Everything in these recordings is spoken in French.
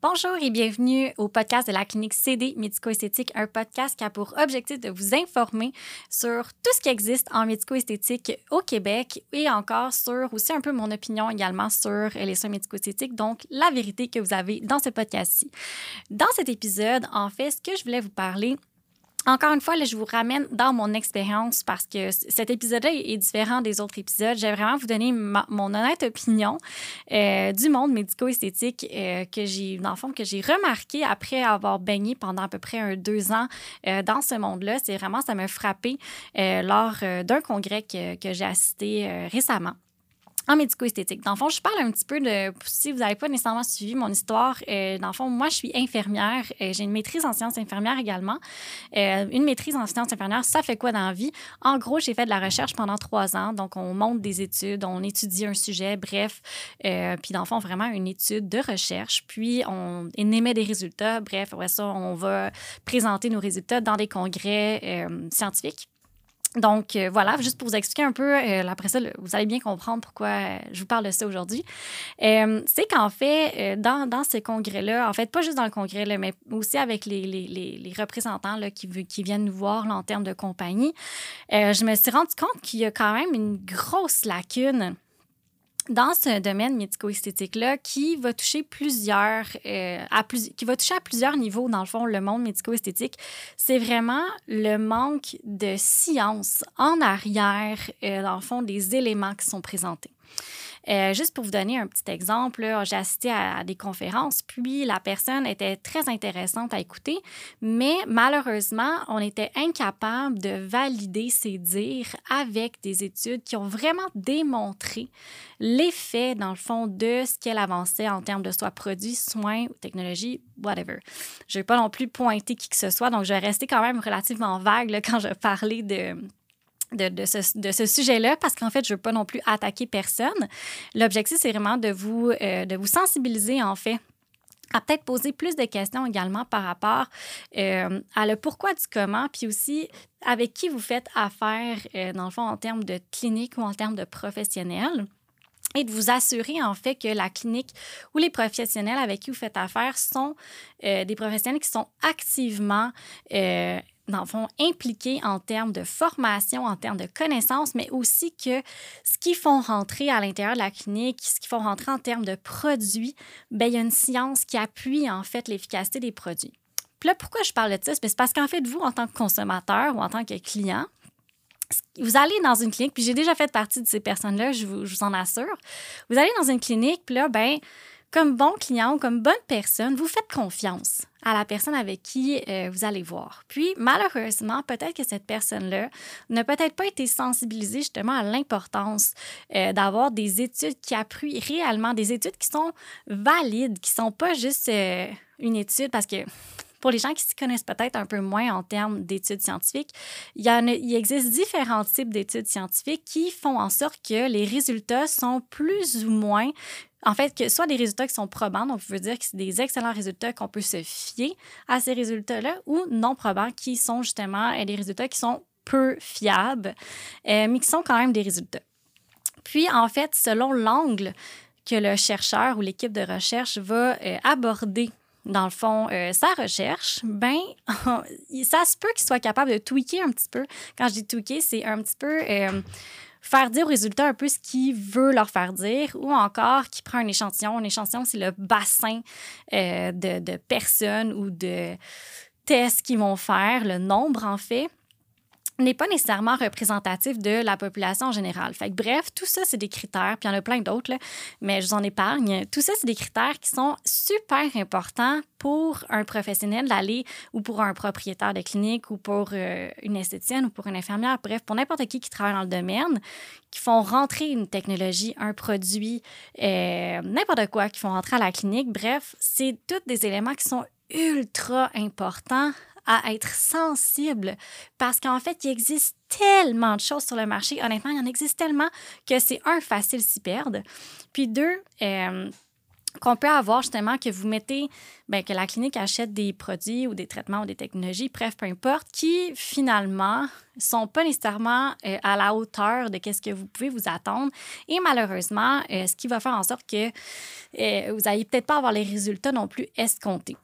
Bonjour et bienvenue au podcast de la clinique CD Médico-Esthétique, un podcast qui a pour objectif de vous informer sur tout ce qui existe en médico-esthétique au Québec et encore sur aussi un peu mon opinion également sur les soins médico-esthétiques, donc la vérité que vous avez dans ce podcast-ci. Dans cet épisode, en fait, ce que je voulais vous parler, encore une fois, je vous ramène dans mon expérience parce que cet épisode-là est différent des autres épisodes. J'ai vraiment vous donner mon honnête opinion euh, du monde médico-esthétique euh, que j'ai, que j'ai remarqué après avoir baigné pendant à peu près un, deux ans euh, dans ce monde-là. C'est vraiment, ça m'a frappé lors d'un congrès que, que j'ai assisté récemment en médico-esthétique. Dans le fond, je parle un petit peu de, si vous n'avez pas nécessairement suivi mon histoire, euh, dans le fond, moi, je suis infirmière. Euh, j'ai une maîtrise en sciences infirmières également. Euh, une maîtrise en sciences infirmières, ça fait quoi dans la vie? En gros, j'ai fait de la recherche pendant trois ans. Donc, on monte des études, on étudie un sujet, bref. puis, dans le fond, vraiment une étude de recherche. Puis, on émet des résultats. Bref, après ça, on va présenter nos résultats dans des congrès scientifiques. Donc, euh, voilà, juste pour vous expliquer un peu, euh, après ça, vous allez bien comprendre pourquoi euh, je vous parle de ça aujourd'hui. c'est qu'en fait, dans, dans ces congrès-là, en fait, pas juste dans le congrès, là, mais aussi avec les, les, les, représentants là, qui, qui viennent nous voir en termes de compagnie, je me suis rendu compte qu'il y a quand même une grosse lacune dans ce domaine médico-esthétique-là qui va toucher plusieurs, euh, à plus, qui va toucher à plusieurs niveaux, dans le fond, le monde médico-esthétique, c'est vraiment le manque de science en arrière, euh, dans le fond, des éléments qui sont présentés. Euh, juste pour vous donner un petit exemple, j'ai assisté à, des conférences, puis la personne était très intéressante à écouter, mais malheureusement, on était incapable de valider ses dires avec des études qui ont vraiment démontré l'effet, dans le fond, de ce qu'elle avançait en termes de soit produits, soins, technologie, whatever. Je ne vais pas non plus pointer qui que ce soit, donc je vais rester quand même relativement vague quand je parlais de de, ce, sujet-là parce qu'en fait, je ne veux pas non plus attaquer personne. L'objectif, c'est vraiment de vous, euh, de vous sensibiliser, en fait, à peut-être poser plus de questions également par rapport euh, à le pourquoi du comment, puis aussi avec qui vous faites affaire, euh, dans le fond, en termes de clinique ou en termes de professionnels et de vous assurer en fait que la clinique ou les professionnels avec qui vous faites affaire sont des professionnels qui sont activement dans le fond, impliqués en termes de formation, en termes de connaissances, mais aussi que ce qu'ils font rentrer à l'intérieur de la clinique, ce qu'ils font rentrer en termes de produits, bien, il y a une science qui appuie en fait l'efficacité des produits. Puis là, pourquoi je parle de ça? C'est parce qu'en fait, vous, en tant que consommateur ou en tant que client, vous allez dans une clinique, puis j'ai déjà fait partie de ces personnes-là, je vous, je vous en assure. Vous allez dans une clinique, puis là, ben comme bon client ou comme bonne personne, vous faites confiance à la personne avec qui euh, vous allez voir. Puis, malheureusement, peut-être que cette personne-là n'a peut-être pas été sensibilisée justement à l'importance euh, d'avoir des études qui appuient réellement, des études qui sont valides, qui ne sont pas juste euh, une étude parce que pour les gens qui s'y connaissent peut-être un peu moins en termes d'études scientifiques, il, existe différents types d'études scientifiques qui font en sorte que les résultats sont plus ou moins en fait, que soit des résultats qui sont probants, donc ça veut dire que c'est des excellents résultats qu'on peut se fier à ces résultats-là, ou non probants, qui sont justement euh, des résultats qui sont peu fiables, euh, mais qui sont quand même des résultats. Puis, en fait, selon l'angle que le chercheur ou l'équipe de recherche va euh, aborder dans le fond, sa recherche, ben, ça se peut qu'il soit capable de tweaker un petit peu. Quand je dis tweaker, c'est un petit peu faire dire aux résultats un peu ce qu'il veut leur faire dire ou encore qui prend un échantillon. Un échantillon, c'est le bassin euh, de, de personnes ou de tests qu'ils vont faire, le nombre en fait n'est pas nécessairement représentatif de la population en général. Bref, tout ça, c'est des critères, puis il y en a plein d'autres, mais je vous en épargne. Tout ça, c'est des critères qui sont super importants pour un professionnel d'aller ou pour un propriétaire de clinique ou pour euh, une esthéticienne ou pour une infirmière, bref, pour n'importe qui qui travaille dans le domaine, qui font rentrer une technologie, un produit, euh, n'importe quoi, qui font rentrer à la clinique. Bref, c'est tous des éléments qui sont ultra importants à être sensible parce qu'en fait, il existe tellement de choses sur le marché. Honnêtement, il y en existe tellement que c'est un, facile s'y perdre. Puis deux, euh, qu'on peut avoir justement que vous mettez, bien, que la clinique achète des produits ou des traitements ou des technologies, bref, peu importe, qui finalement sont pas nécessairement euh, à la hauteur de ce que vous pouvez vous attendre. Et malheureusement, euh, ce qui va faire en sorte que vous n'allez peut-être pas avoir les résultats non plus escomptés.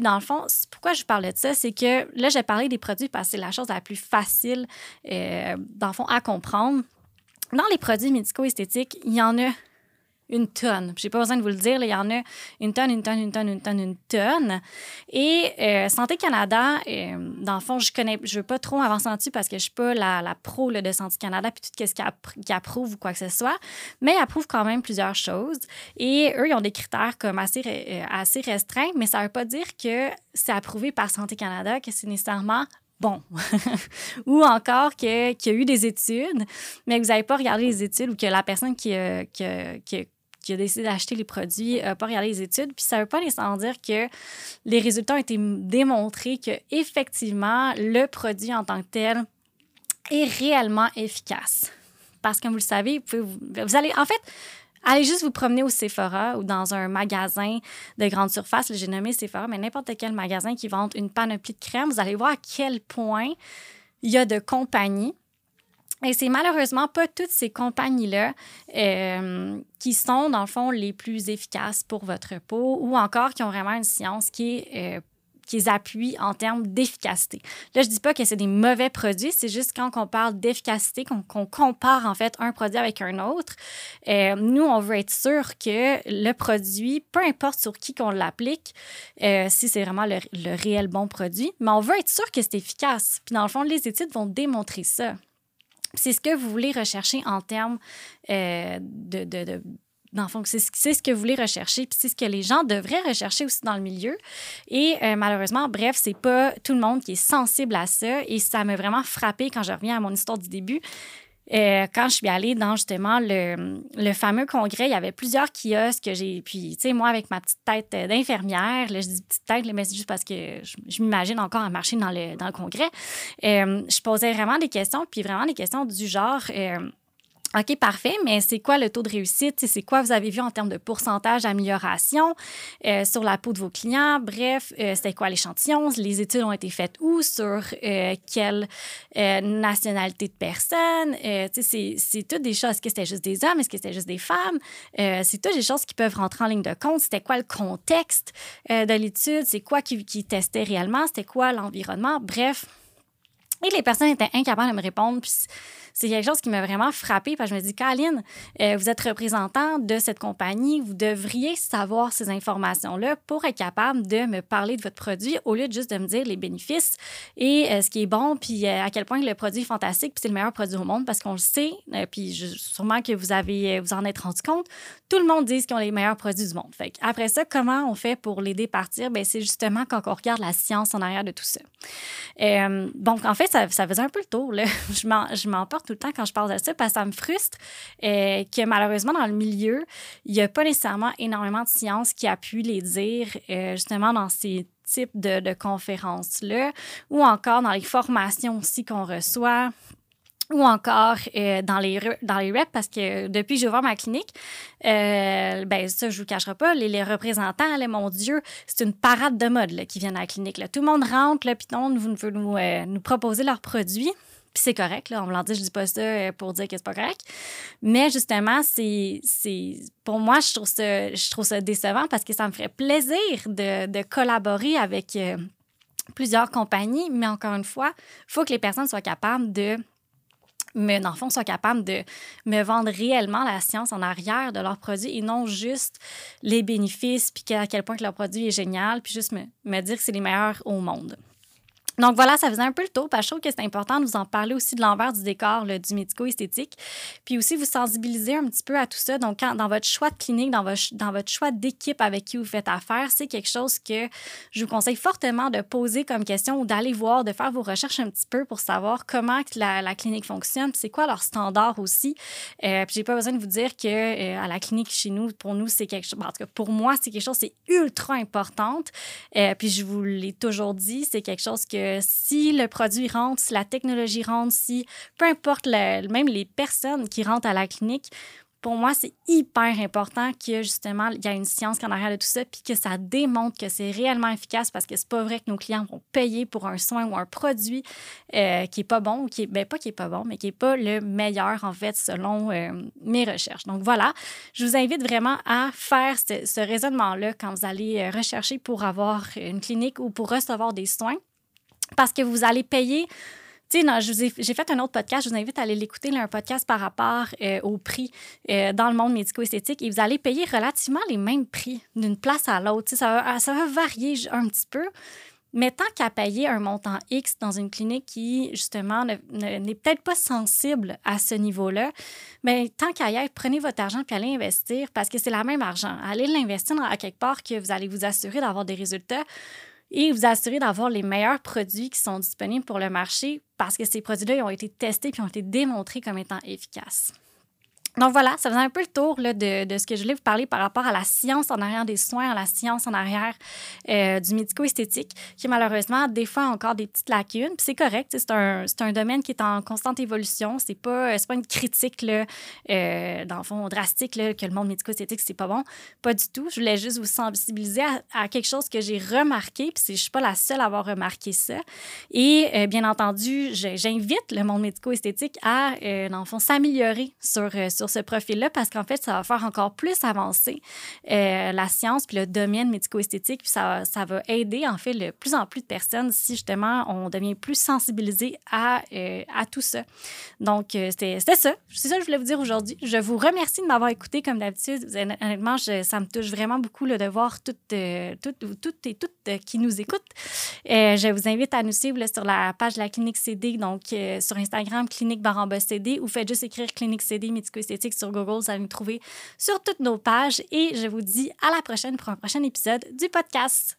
Dans le fond, pourquoi je parlais de ça, c'est que là, j'ai parlé des produits parce que c'est la chose la plus facile, dans le fond, à comprendre. Dans les produits médico-esthétiques, il y en a une tonne. Je n'ai pas besoin de vous le dire, il y en a une tonne, une tonne, une tonne, une tonne, une tonne. Et euh, Santé Canada, euh, dans le fond, je connais, je veux pas trop avancer dessus parce que je suis pas la, la pro de Santé Canada puis tout ce qui approuve ou quoi que ce soit, mais ils approuvent quand même plusieurs choses. Et eux, ils ont des critères comme assez, euh, assez restreints, mais ça veut pas dire que c'est approuvé par Santé Canada, que c'est nécessairement bon. ou encore qu'il y a eu des études, mais que vous n'avez pas regardé les études ou que la personne qui, qui, qui, qui a décidé d'acheter les produits n'a pas regardé les études. Puis ça ne veut pas nécessairement dire que les résultats ont été démontrés que effectivement le produit en tant que tel est réellement efficace. Parce que comme vous le savez, vous, allez en fait Allez juste vous promener au Sephora ou dans un magasin de grande surface. J'ai nommé Sephora, mais n'importe quel magasin qui vend une panoplie de crème, vous allez voir à quel point il y a de compagnies et c'est malheureusement pas toutes ces compagnies-là euh, qui sont, dans le fond, les plus efficaces pour votre peau ou encore qui ont vraiment une science qui euh, les appuie en termes d'efficacité. Là, je dis pas que c'est des mauvais produits, c'est juste quand on parle d'efficacité, qu'on compare en fait un produit avec un autre, euh, nous, on veut être sûr que le produit, peu importe sur qui qu'on l'applique, si c'est vraiment le réel bon produit, mais on veut être sûr que c'est efficace. Puis dans le fond, les études vont démontrer ça. C'est ce que vous voulez rechercher en termes euh, de, de, de c'est ce que vous voulez rechercher, puis c'est ce que les gens devraient rechercher aussi dans le milieu. Et euh, malheureusement, bref, c'est pas tout le monde qui est sensible à ça. Et ça m'a vraiment frappé quand je reviens à mon histoire du début. Euh, quand je suis allée dans justement le, le, fameux congrès, il y avait plusieurs kiosques que j'ai. Puis, tu sais, moi, avec ma petite tête d'infirmière, je dis petite tête, mais c'est juste parce que je, m'imagine encore à marcher dans le, dans le congrès. Euh, je posais vraiment des questions, puis vraiment des questions du genre. Euh, OK, parfait, mais c'est quoi le taux de réussite? C'est quoi vous avez vu en termes de pourcentage d'amélioration euh, sur la peau de vos clients? Bref, euh, c'était quoi l'échantillon? Les études ont été faites où? Sur euh, quelle nationalité de personnes? c'est toutes des choses. Est-ce que c'était juste des hommes? Est-ce que c'était juste des femmes? c'est toutes des choses qui peuvent rentrer en ligne de compte. C'était quoi le contexte de l'étude? C'est quoi qui, qui testait réellement? C'était quoi l'environnement? Bref. Et les personnes étaient incapables de me répondre. Puis c'est quelque chose qui m'a vraiment frappée parce que je me dis, Caroline, euh, vous êtes représentant de cette compagnie, vous devriez savoir ces informations-là pour être capable de me parler de votre produit au lieu de juste de me dire les bénéfices et euh, ce qui est bon, puis euh, à quel point le produit est fantastique, puis c'est le meilleur produit au monde parce qu'on le sait, puis sûrement que vous avez vous en êtes rendu compte, tout le monde dit qu'ils ont les meilleurs produits du monde. Fait après ça, comment on fait pour l'aider à partir? Ben, c'est justement quand on regarde la science en arrière de tout ça. donc, en fait, ça, faisait un peu le tour. Là. je m'emporte tout le temps quand je parle de ça parce que ça me frustre euh, que malheureusement, dans le milieu, il n'y a pas nécessairement énormément de sciences qui appuient les dire euh, justement dans ces types de, conférences-là ou encore dans les formations aussi qu'on reçoit ou encore euh, dans, les, dans les reps, parce que depuis que j'ai ouvert ma clinique, euh, ben ça, je vous cacherai pas, les, les représentants, là, mon Dieu, c'est une parade de mode là, qui viennent à la clinique. Là. Tout le monde rentre, puis non, vous veut nous, nous proposer leurs produits. Puis c'est correct, là, on me l'a dit, je dis pas ça euh, pour dire que c'est pas correct. Mais justement, c'est, pour moi, je trouve, ça, je trouve ça décevant parce que ça me ferait plaisir de, de collaborer avec euh, plusieurs compagnies. Mais encore une fois, il faut que les personnes soient capables de mais dans le fond, soient capables de me vendre réellement la science en arrière de leurs produits et non juste les bénéfices, puis à quel point leur produit est génial, puis juste me, me dire que c'est les meilleurs au monde. Donc voilà, ça faisait un peu le tour, parce que je trouve que c'est important de vous en parler aussi de l'envers du décor du médico-esthétique, puis aussi vous sensibiliser un petit peu à tout ça. Donc dans votre choix de clinique, dans votre, dans votre choix d'équipe avec qui vous faites affaire, c'est quelque chose que je vous conseille fortement de poser comme question ou d'aller voir, de faire vos recherches un petit peu pour savoir comment la, la clinique fonctionne, c'est quoi leur standard aussi. Euh, puis j'ai pas besoin de vous dire que euh, à la clinique chez nous, pour nous, c'est quelque chose, en tout cas pour moi, c'est quelque chose, c'est ultra importante. Euh, puis je vous l'ai toujours dit, c'est quelque chose que si le produit rentre, si la technologie rentre, si peu importe, même les personnes qui rentrent à la clinique, pour moi, c'est hyper important que justement, il y a une science en arrière de tout ça, puis que ça démontre que c'est réellement efficace parce que c'est pas vrai que nos clients vont payer pour un soin ou un produit euh, qui est pas bon, qui est, ben, pas qui est pas bon, mais qui est pas le meilleur, en fait, selon euh, mes recherches. Donc voilà, je vous invite vraiment à faire ce, ce raisonnement-là quand vous allez euh, rechercher pour avoir une clinique ou pour recevoir des soins, parce que vous allez payer tu sais, j'ai fait un autre podcast, je vous invite à aller l'écouter, un podcast par rapport euh, au prix euh, dans le monde médico-esthétique et vous allez payer relativement les mêmes prix d'une place à l'autre. Ça va, ça va varier un petit peu. Mais tant qu'à payer un montant X dans une clinique qui, justement, n'est peut-être pas sensible à ce niveau-là, mais tant qu'à y être, prenez votre argent puis allez investir parce que c'est la même argent. Allez l'investir à quelque part que vous allez vous assurer d'avoir des résultats et vous assurer d'avoir les meilleurs produits qui sont disponibles pour le marché parce que ces produits-là ont été testés et ont été démontrés comme étant efficaces. Donc voilà, ça faisait un peu le tour de, de, ce que je voulais vous parler par rapport à la science en arrière des soins, à la science en arrière euh, du médico-esthétique, qui malheureusement, des fois, encore des petites lacunes. Puis c'est correct, c'est un, un, domaine qui est en constante évolution. C'est pas, pas une critique, là, euh, dans le fond, drastique, là, que le monde médico-esthétique, c'est pas bon. Pas du tout. Je voulais juste vous sensibiliser à, quelque chose que j'ai remarqué, puis je suis pas la seule à avoir remarqué ça. Et euh, bien entendu, j'invite le monde médico-esthétique à, euh, dans le fond, s'améliorer sur, sur sur ce profil-là parce qu'en fait, ça va faire encore plus avancer euh, la science puis le domaine médico-esthétique. Puis ça, ça va aider, en fait, de plus en plus de personnes si justement on devient plus sensibilisé à, euh, à tout ça. Donc, euh, c'était ça. C'est ça que je voulais vous dire aujourd'hui. Je vous remercie de m'avoir écouté comme d'habitude. Honnêtement, ça me touche vraiment beaucoup de voir toutes, toutes, toutes et toutes qui nous écoutent. je vous invite à nous suivre sur la page de la Clinique CD, donc sur Instagram, Clinique Baramba CD, ou faites juste écrire Clinique CD sur Google. Vous allez nous trouver sur toutes nos pages et je vous dis à la prochaine pour un prochain épisode du podcast.